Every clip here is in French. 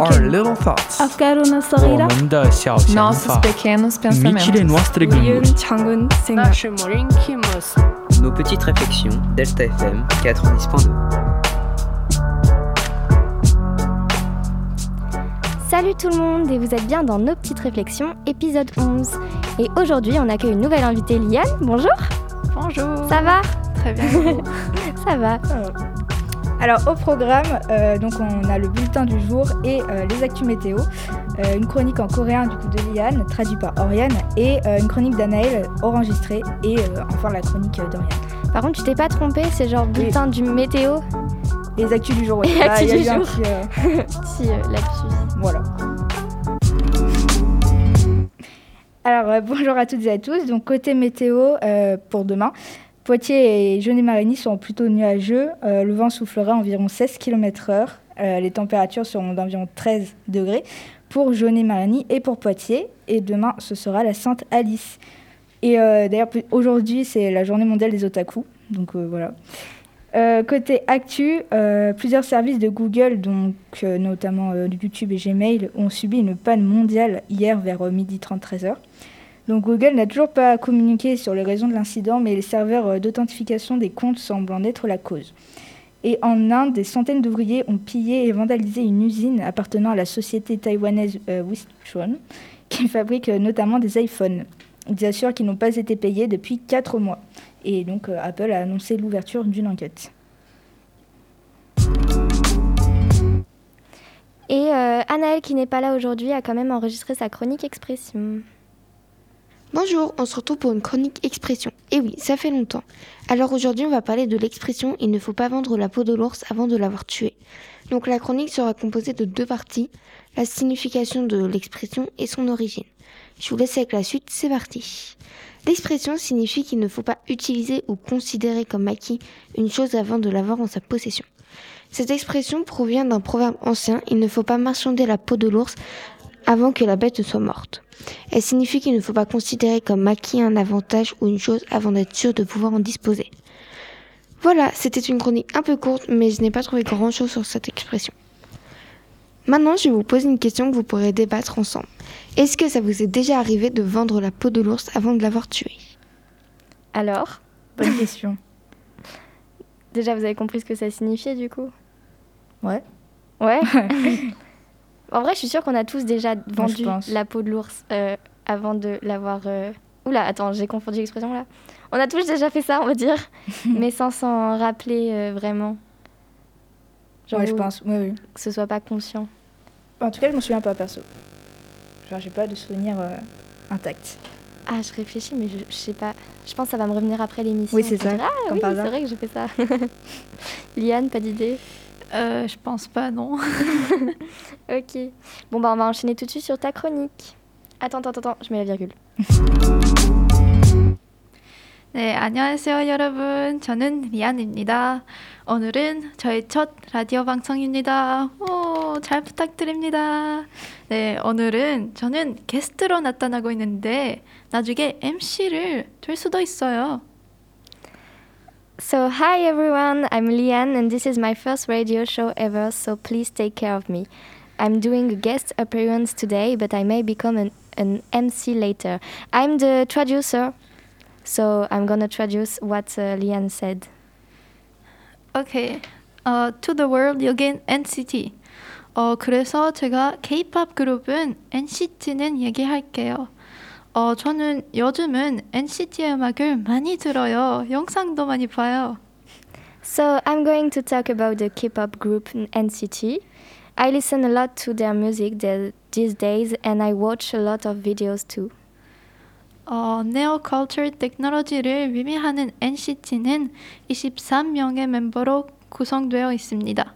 Our little thoughts. Nos petites réflexions, Delta FM 90.2. Salut tout le monde et vous êtes bien dans Nos petites réflexions, épisode 11. Et aujourd'hui, on accueille une nouvelle invitée, Liane. Bonjour. Bonjour. Ça va? Très bien. Ça va. Alors au programme, euh, donc on a le bulletin du jour et euh, les actus météo, euh, une chronique en coréen du coup de Liane, traduite par Oriane, et une chronique d'Anaël enregistrée, et enfin la chronique d'Oriane. Par contre, tu t'es pas trompé, c'est genre bulletin du météo Les actus du jour, oui. Les Là, actus il y a du eu un jour. petit. Voilà. Alors bonjour à toutes et à tous. Donc côté météo pour demain, Poitiers et Jeunet-Marigny sont plutôt nuageux. Euh, le vent soufflera environ 16 km/h. Euh, les températures seront d'environ 13 degrés pour Jeunet-Marigny et pour Poitiers. Et demain, ce sera la Sainte Alice. Et euh, d'ailleurs, aujourd'hui, c'est la journée mondiale des otaku. Donc voilà. Côté actu, plusieurs services de Google, donc notamment YouTube et Gmail, ont subi une panne mondiale hier vers midi 30 13h. Donc Google n'a toujours pas communiqué sur les raisons de l'incident, mais les serveurs euh, d'authentification des comptes semblent en être la cause. Et en Inde, des centaines d'ouvriers ont pillé et vandalisé une usine appartenant à la société taïwanaise euh, qui fabrique euh, notamment des iPhones. Ils assurent qu'ils n'ont pas été payés depuis 4 mois. Et donc euh, Apple a annoncé l'ouverture d'une enquête. Et Anaël, qui n'est pas là aujourd'hui, a quand même enregistré sa chronique expression. Bonjour, on se retrouve pour une chronique expression. Et oui, ça fait longtemps. Alors aujourd'hui, on va parler de l'expression il ne faut pas vendre la peau de l'ours avant de l'avoir tué. Donc la chronique sera composée de deux parties, la signification de l'expression et son origine. Je vous laisse avec la suite, c'est parti. L'expression signifie qu'il ne faut pas utiliser ou considérer comme acquis une chose avant de l'avoir en sa possession. Cette expression provient d'un proverbe ancien, il ne faut pas marchander la peau de l'ours avant que la bête soit morte. Elle signifie qu'il ne faut pas considérer comme acquis un avantage ou une chose avant d'être sûr de pouvoir en disposer. Voilà, c'était une chronique un peu courte, mais je n'ai pas trouvé grand-chose sur cette expression. Maintenant, je vais vous poser une question que vous pourrez débattre ensemble. Est-ce que ça vous est déjà arrivé de vendre la peau de l'ours avant de l'avoir tué? Alors, Bonne question. déjà, vous avez compris ce que ça signifiait du coup? Ouais. Ouais? En vrai, je suis sûre qu'on a tous déjà vendu la peau de l'ours euh, avant de l'avoir. euh, Oula, attends, j'ai confondu l'expression là. On a tous déjà fait ça, on va dire, mais sans s'en rappeler euh, vraiment. Genre ouais, je pense. Oui, oui. que ce soit pas conscient. En tout cas, je m'en souviens pas perso. Genre, j'ai pas de souvenir intact. Ah, je réfléchis, mais je, je sais pas. Je pense que ça va me revenir après l'émission. Oui, c'est ça, Ah oui, c'est vrai que j'ai fait ça. Liane, pas d'idée? Euh, Je pense pas, non. Ok. Bon, bah, on va enchaîner tout de suite sur ta chronique. Attends, attends, attends, je mets la virgule. 네, 안녕하세요 여러분. 저는 리안입니다. 오늘은 저의 첫 라디오 방송입니다. 오, 잘 부탁드립니다. 네, 오늘은 저는 게스트로 나타나고 있는데 나중에 MC를 될 수도 있어요. So, hi everyone, I'm Liane, and this is my first radio show ever, so please take care of me. I'm doing a guest appearance today, but I may become an, an MC later. I'm the traducer, so I'm gonna traduce what uh, Liane said. 오케이. 어, to the world 여긴 NCT. 어, 그래서 제가 K-pop 그룹은 NCT는 얘기할게요. 어, 저는 요즘은 NCT의 음악을 많이 들어요. 영상도 많이 봐요. So, I'm going to talk about the K pop group NCT. I listen a lot to their music the- these days, and I watch a lot of videos too. 어, 네오 컬처 테크놀로지를 위미하는 NCT는 23명의 멤버로 구성되어 있습니다.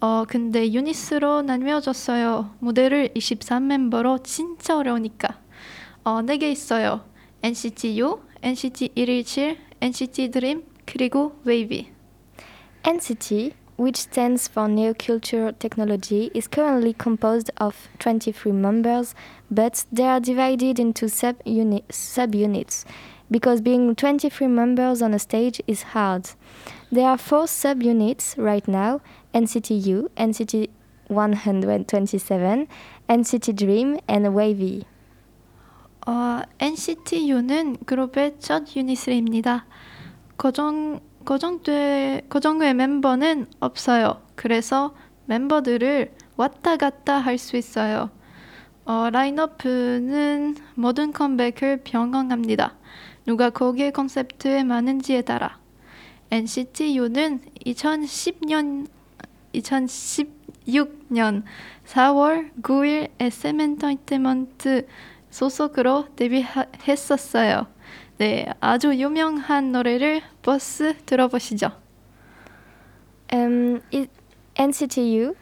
어, 근데 유닛으로 나뉘어졌어요. 무대를 23멤버로 진짜 어려우니까. 어, 4개 있어요. NCT U, NCT 117, NCT Dream, 그리고 Wavy. NCT, which stands for Neo Culture Technology, is currently composed of 23 members, but they are divided into sub-uni- subunits because being 23 members on a stage is hard. There are four subunits right now NCT U, NCT 127, NCT Dream, and Wavy. 어, NCT U는 그룹의 첫 유닛입니다. 고정 고정돼 고정의 멤버는 없어요. 그래서 멤버들을 왔다 갔다 할 수 있어요. 어, 라인업은 모든 컴백을 변경합니다. 누가 거기에 컨셉트에 맞는지에 따라. NCT U는 2010년 2016년 4월 9일 SM 엔터테인먼트 소속으로 데뷔했었어요. 네, 아주 유명한 노래를 버스 들어보시죠. Um, it, NCTU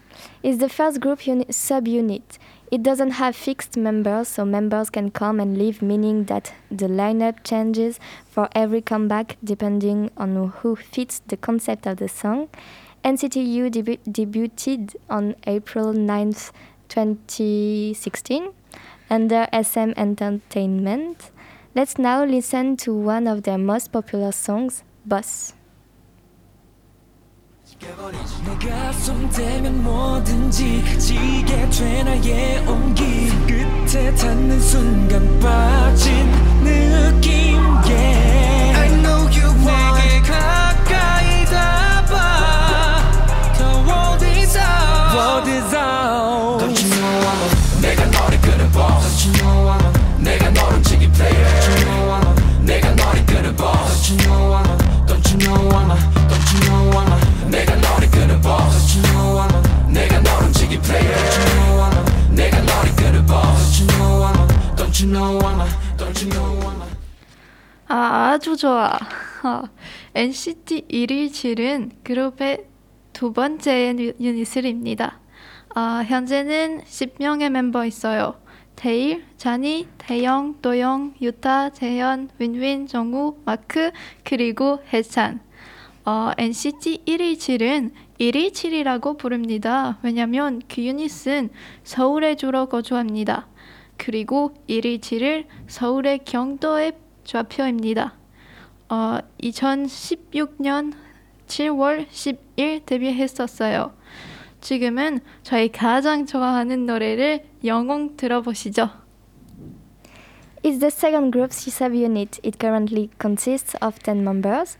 is the first group uni- subunit. It doesn't have fixed members, so members can come and leave, meaning that the lineup changes for every comeback depending on who fits the concept of the song. NCTU debu- debuted on April 9th, 2016, under SM Entertainment. Let's now listen to one of their most popular songs, Boss. 내가 손대면 뭐든지 지게 돼 나의 온기 끝에 닿는 순간 빠진 느낌 yeah. 아, 아주 좋아. 어, NCT 117은 그룹의 두 번째 유- 유닛입니다. 아, 현재는 10명의 멤버 있어요. 데일, 자니, 대영, 도영, 유타, 재현, 윈윈, 정우, 마크, 그리고 해찬. 어, NCT 117은 117이라고 부릅니다. 왜냐면 그 유닛은 서울에 주로 거주합니다. 그리고 117을 서울의 경도의 좌표입니다. 어, 2016년 7월 10일 데뷔했었어요. 지금은 저희 가장 좋아하는 노래를 영웅 들어보시죠. It's the second group subunit. It currently consists of 10 members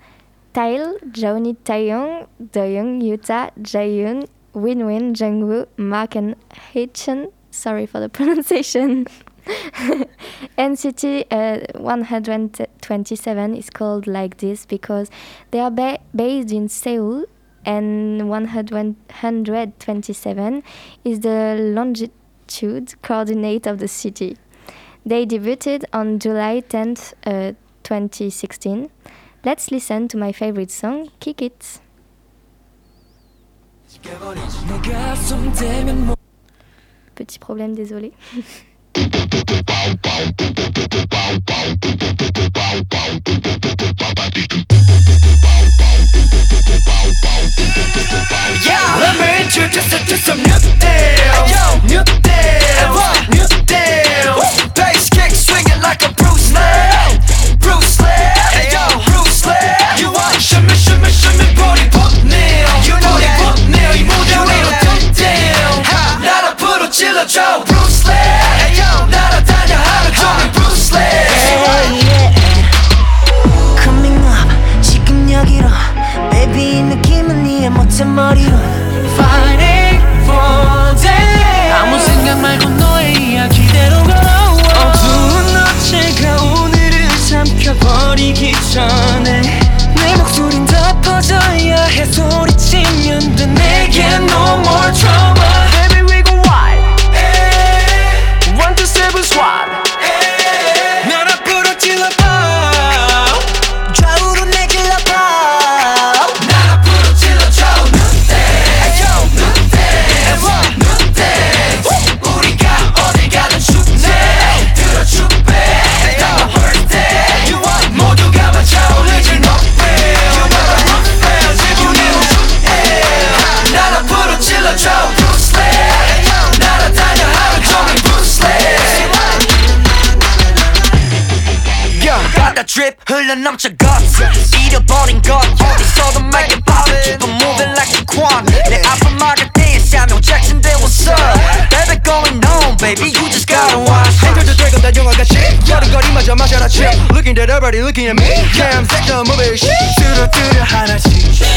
Tail, Joni Taeyong, Doyoung, Yuta, Jaeyoon, Winwin, Jungwoo, Mark, and Haechan. Sorry for the pronunciation. NCT uh, 127 is called like this because they are ba- based in Seoul, and 127 is the longitude coordinate of the city. They debuted on July 10th, 2016. Uh, Let's listen to my favorite song, Kick It. Petit problème, désolé. new deals. Yo, new deals. Bass kick swinging like a Bruce 같은 머리와 drip 흘러넘쳐 guts 잃어버린 것 어디서도 말게 밥을 Keep on moving like a quan 내 앞을 막을 때에 사명 잭슨 대 what's up Baby going on baby you just gotta watch 행들도 들고 다 영화같이 걸음걸이마저 마셔라 chill Looking at everybody looking at me Yeah I'm sick of moving shit 뚜루뚜루 하나씩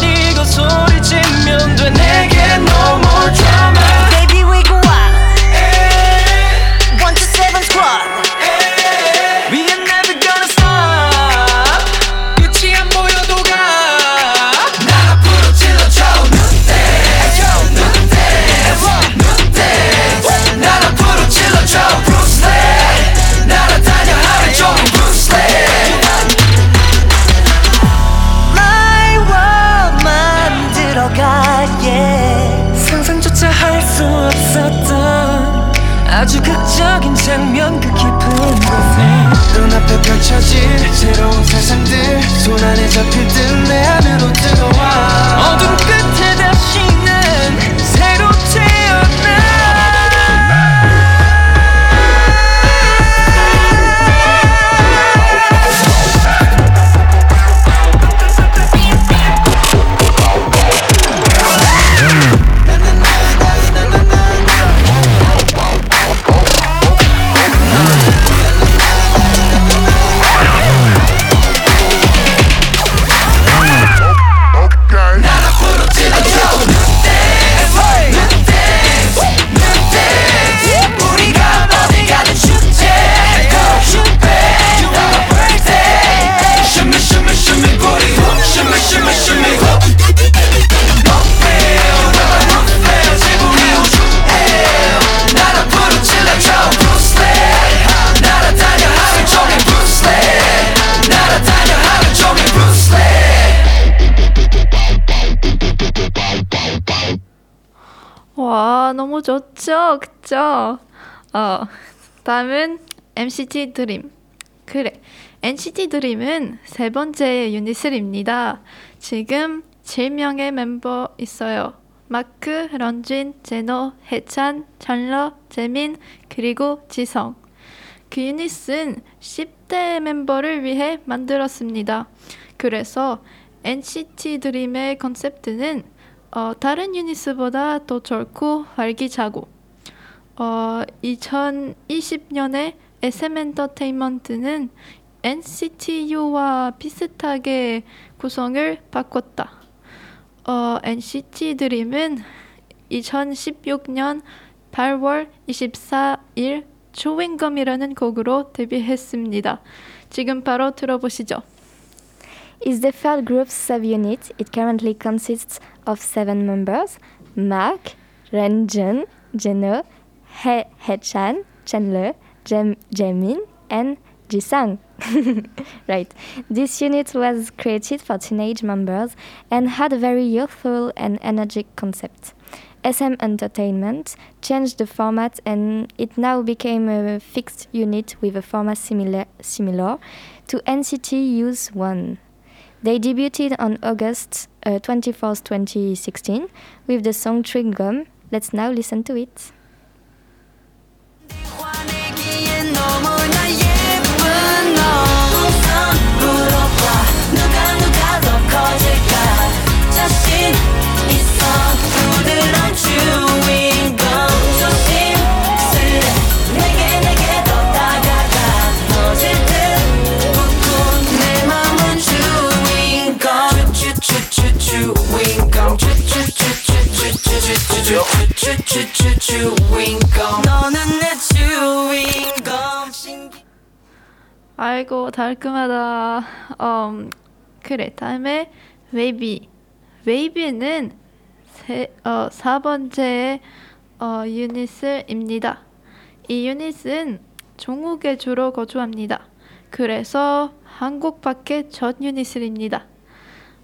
좋죠? 그쵸? 어, 다음은 NCT 드림. 그래. NCT 드림은 세 번째 유닛입니다. 지금 7명의 멤버 있어요. 마크, 런쥔, 제노, 해찬, 찬러, 재민, 그리고 지성. 그 유닛은 10대 멤버를 위해 만들었습니다. 그래서 NCT 드림의 컨셉트는 어, 다른 유닛보다 더 젊고 활기차고 어, 2020년에 SM 엔터테인먼트는 NCT U와 비슷하게 구성을 바꿨다. 어, NCT 드림은 2016년 8월 24일 초윙검이라는 곡으로 데뷔했습니다. 지금 바로 들어보시죠. is the third group subunit. It currently consists of seven members Mark, Renjun, Jeno, He Hechan, Chandler, Jem Jamin, and Jisang. right. This unit was created for teenage members and had a very youthful and energetic concept. SM Entertainment changed the format and it now became a fixed unit with a format similar, similar to NCT Use 1. They debuted on August uh, 24th, 2016 with the song Chewing Gum. Let's now listen to it. 아이고 달콤하다. 음, 그래 다음에 웨이비. 웨이비는 세, 어, 4번째 어, 유닛입니다. 이 유닛은 중국에 주로 거주합니다. 그래서 한국 밖에 첫 유닛입니다.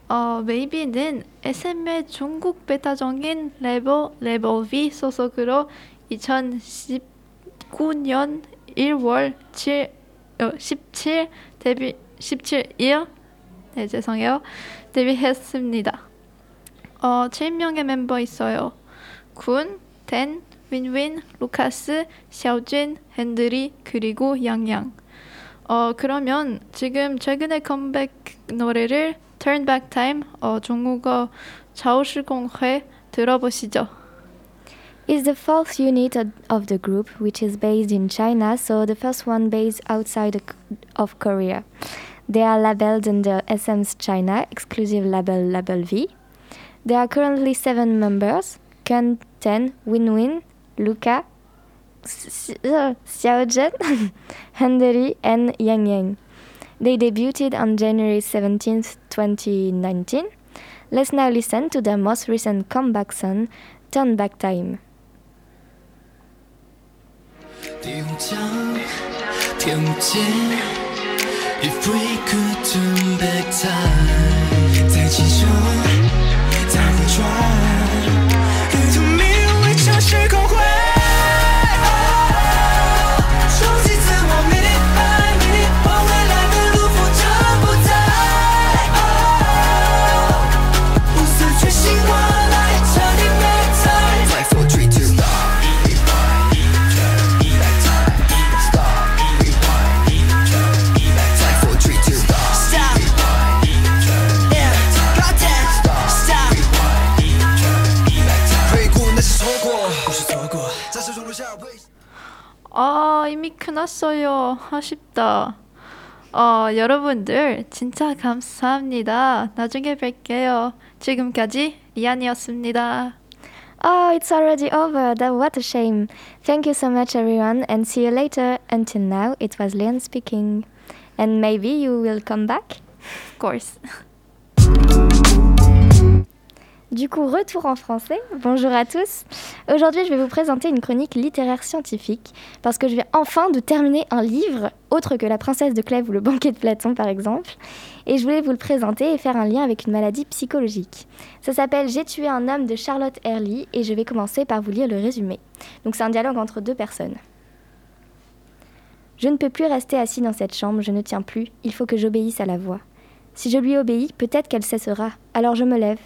어, 웨이비는 SM의 중국 베타적인 레버 레버 V 소속으로 2019년 1월 7 어, 17 데뷔 17일 네 죄송해요 데뷔했습니다. 어, 7명의 멤버 있어요. 군, 댄, 윈윈, 루카스, 샤오진, 핸들이, 그리고 양양. 어, 그러면 지금 최근에 컴백 노래를 Turn Back Time 어, 중국어 좌우시공회 들어보시죠. It's the fourth unit of the group, which is based in China, so the first one based outside of Korea. They are labeled under SM's China exclusive label Label V. There are currently seven members Kun Ten, Win Win, Luca, uh, Xiaojian, Henderi, and Yang Yang. They debuted on January 17th, 2019. Let's now listen to their most recent comeback song, Turn Back Time. 第五章，天无间，If we could turn back time，在其中，在回转，跟着命运向时空回。 끝났어요. 아쉽다. 어, 여러분들 진짜 감사합니다. 나중에 뵐게요. 지금까지 리안이었습니다. Oh, it's already over. That what a shame. Thank you so much, everyone, and see you later. Until now, it was Leon speaking. And maybe you will come back. Of course. Du coup, retour en français. Bonjour à tous. Aujourd'hui, je vais vous présenter une chronique littéraire scientifique parce que je viens enfin de terminer un livre autre que La princesse de Clèves ou Le banquet de Platon, par exemple. Et je voulais vous le présenter et faire un lien avec une maladie psychologique. Ça s'appelle J'ai tué un homme de Charlotte Early et je vais commencer par vous lire le résumé. Donc, c'est un dialogue entre deux personnes. Je ne peux plus rester assis dans cette chambre, je ne tiens plus, il faut que j'obéisse à la voix. Si je lui obéis, peut-être qu'elle cessera. Alors je me lève,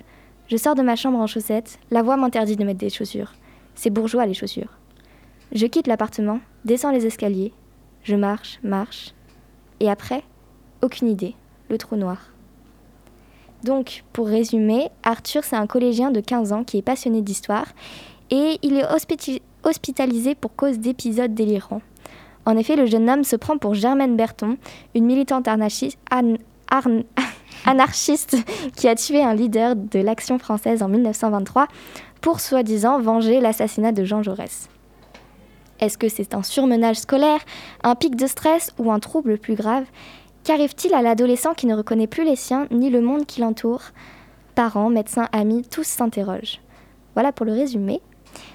je sors de ma chambre en chaussettes, la voix m'interdit de mettre des chaussures. C'est bourgeois les chaussures. Je quitte l'appartement, descends les escaliers, je marche, marche. Et après, aucune idée, le trou noir. Donc, pour résumer, Arthur, c'est un collégien de 15 ans qui est passionné d'histoire et il est hospitalisé pour cause d'épisodes délirants. En effet, le jeune homme se prend pour Germaine Berton, une militante anarchiste, an- arn- anarchiste qui a tué un leader de l'action française en 1923 pour soi-disant venger l'assassinat de Jean Jaurès. Est-ce que c'est un surmenage scolaire, un pic de stress ou un trouble plus grave? Qu'arrive-t-il à l'adolescent qui ne reconnaît plus les siens ni le monde qui l'entoure? Parents, médecins, amis, tous s'interrogent. Voilà pour le résumé.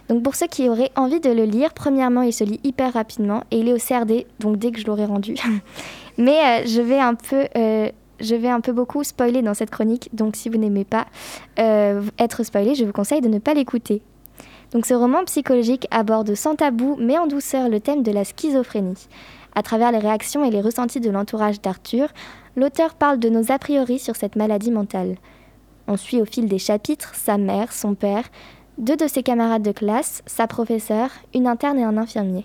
Donc pour ceux qui auraient envie de le lire, premièrement, il se lit hyper rapidement et il est au CRD, donc dès que je l'aurai rendu. Mais euh, je vais un peu, euh, je vais un peu beaucoup spoiler dans cette chronique, donc si vous n'aimez pas euh, être spoilé, je vous conseille de ne pas l'écouter. Donc ce roman psychologique aborde sans tabou mais en douceur le thème de la schizophrénie. À travers les réactions et les ressentis de l'entourage d'Arthur, l'auteur parle de nos a priori sur cette maladie mentale. On suit au fil des chapitres sa mère, son père, deux de ses camarades de classe, sa professeure, une interne et un infirmier.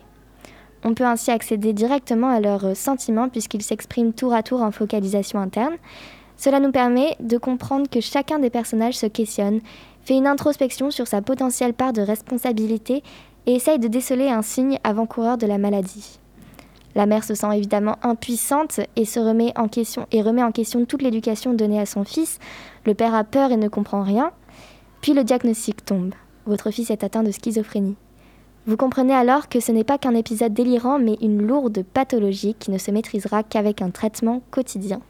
On peut ainsi accéder directement à leurs sentiments puisqu'ils s'expriment tour à tour en focalisation interne. Cela nous permet de comprendre que chacun des personnages se questionne, fait une introspection sur sa potentielle part de responsabilité et essaye de déceler un signe avant-coureur de la maladie. La mère se sent évidemment impuissante et se remet en question toute l'éducation donnée à son fils. Le père a peur et ne comprend rien. Puis le diagnostic tombe. Votre fils est atteint de schizophrénie. Vous comprenez alors que ce n'est pas qu'un épisode délirant, mais une lourde pathologie qui ne se maîtrisera qu'avec un traitement quotidien.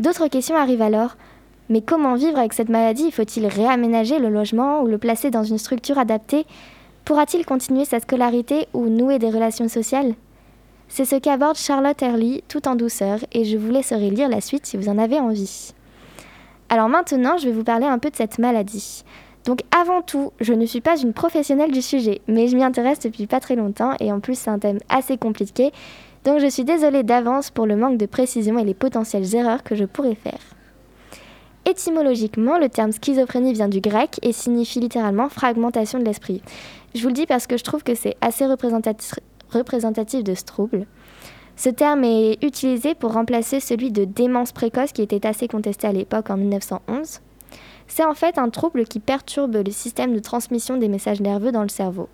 D'autres questions arrivent alors. Mais comment vivre avec cette maladie? Faut-il réaménager le logement ou le placer dans une structure adaptée? Pourra-t-il continuer sa scolarité ou nouer des relations sociales? C'est ce qu'aborde Charlotte Early tout en douceur et je vous laisserai lire la suite si vous en avez envie. Alors maintenant, je vais vous parler un peu de cette maladie. Donc avant tout, je ne suis pas une professionnelle du sujet, mais je m'y intéresse depuis pas très longtemps et en plus c'est un thème assez compliqué, donc je suis désolée d'avance pour le manque de précision et les potentielles erreurs que je pourrais faire. Étymologiquement, le terme schizophrénie vient du grec et signifie littéralement fragmentation de l'esprit. Je vous le dis parce que je trouve que c'est assez représentatif, de ce trouble. Ce terme est utilisé pour remplacer celui de démence précoce qui était assez contesté à l'époque en 1911. C'est en fait un trouble qui perturbe le système de transmission des messages nerveux dans le cerveau.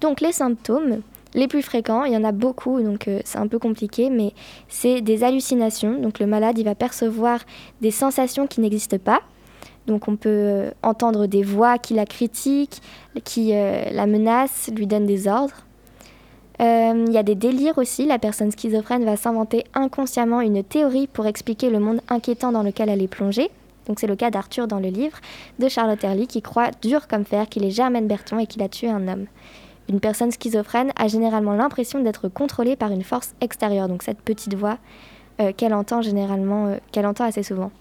Donc les symptômes, les plus fréquents, il y en a beaucoup, donc euh, c'est un peu compliqué, mais c'est des hallucinations. Donc le malade, il va percevoir des sensations qui n'existent pas. Donc on peut euh, entendre des voix qui la critiquent, qui euh, la menacent, lui donnent des ordres. Il y a des délires aussi. La personne schizophrène va s'inventer inconsciemment une théorie pour expliquer le monde inquiétant dans lequel elle est plongée. Donc c'est le cas d'Arthur dans le livre de Charlotte Herly qui croit dur comme fer qu'il est Germaine Berton et qu'il a tué un homme. Une personne schizophrène a généralement l'impression d'être contrôlée par une force extérieure, donc cette petite voix euh, qu'elle entend généralement, euh, qu'elle entend assez souvent.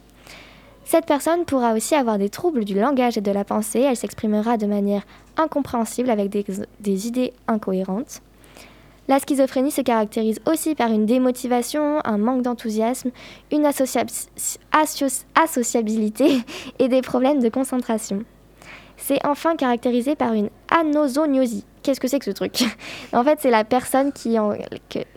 Cette personne pourra aussi avoir des troubles du langage et de la pensée. Elle s'exprimera de manière incompréhensible avec des, des idées incohérentes. La schizophrénie se caractérise aussi par une démotivation, un manque d'enthousiasme, une associa- associ- associabilité et des problèmes de concentration. C'est enfin caractérisé par une anosognosie. Qu'est-ce que c'est que ce truc? En fait, c'est la personne qui en,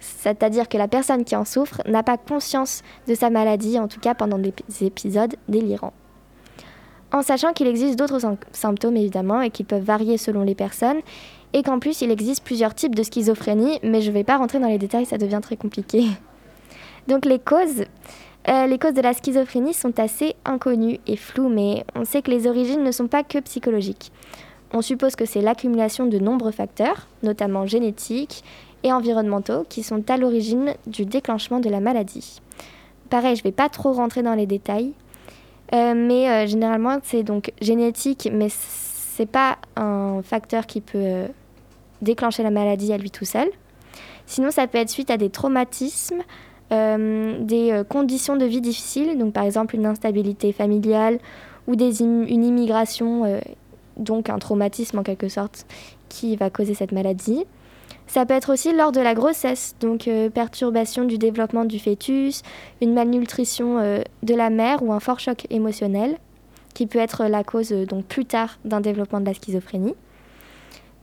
c'est-à-dire que la personne qui en souffre n'a pas conscience de sa maladie, en tout cas pendant des ép- épisodes délirants. En sachant qu'il existe d'autres sym- symptômes évidemment et qui peuvent varier selon les personnes, et qu'en plus il existe plusieurs types de schizophrénie, mais je ne vais pas rentrer dans les détails, ça devient très compliqué. Donc les causes, euh, les causes de la schizophrénie sont assez inconnues et floues, mais on sait que les origines ne sont pas que psychologiques. On suppose que c'est l'accumulation de nombreux facteurs, notamment génétiques et environnementaux, qui sont à l'origine du déclenchement de la maladie. Pareil, je ne vais pas trop rentrer dans les détails, euh, mais euh, généralement c'est donc génétique, mais c'est pas un facteur qui peut déclencher la maladie à lui tout seul. Sinon, ça peut être suite à des traumatismes, euh, des euh, conditions de vie difficiles, donc par exemple une instabilité familiale ou des une immigration, euh, donc un traumatisme en quelque sorte, qui va causer cette maladie. Ça peut être aussi lors de la grossesse, donc perturbation du développement du fœtus, une malnutrition de la mère ou un fort choc émotionnel, qui peut être la cause donc plus tard d'un développement de la schizophrénie.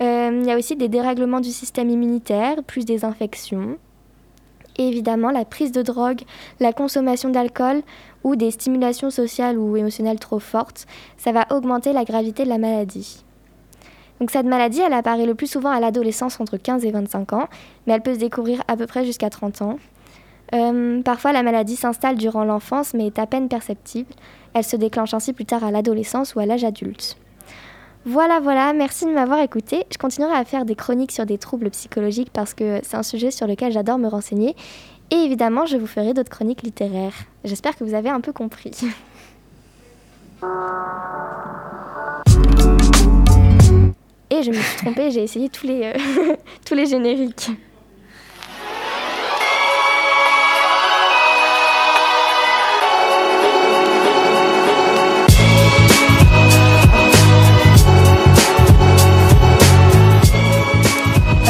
Euh, Il y a aussi des dérèglements du système immunitaire, plus des infections. Évidemment, la prise de drogue, la consommation d'alcool ou des stimulations sociales ou émotionnelles trop fortes, ça va augmenter la gravité de la maladie. Donc cette maladie, elle apparaît le plus souvent à l'adolescence entre 15 et 25 ans, mais elle peut se découvrir à peu près jusqu'à 30 ans. Euh, parfois, la maladie s'installe durant l'enfance, mais est à peine perceptible. Elle se déclenche ainsi plus tard à l'adolescence ou à l'âge adulte. Voilà, voilà, merci de m'avoir écouté. Je continuerai à faire des chroniques sur des troubles psychologiques parce que c'est un sujet sur lequel j'adore me renseigner. Et évidemment, je vous ferai d'autres chroniques littéraires. J'espère que vous avez un peu compris. Et je me suis trompée, j'ai essayé tous les, euh, tous les génériques.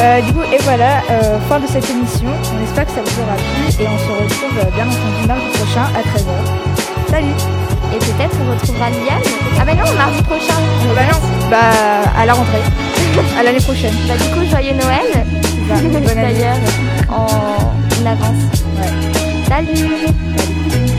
Euh, du coup, et voilà, euh, fin de cette émission. On espère que ça vous aura plu et on se retrouve euh, bien entendu mardi prochain à 13h. Salut Et peut-être on retrouvera Liane. Ah bah non, mardi prochain. Bah non, bah à la rentrée, à l'année prochaine. Bah du coup, joyeux Noël. Bah. D'ailleurs, en avance. Ouais. Salut. Salut.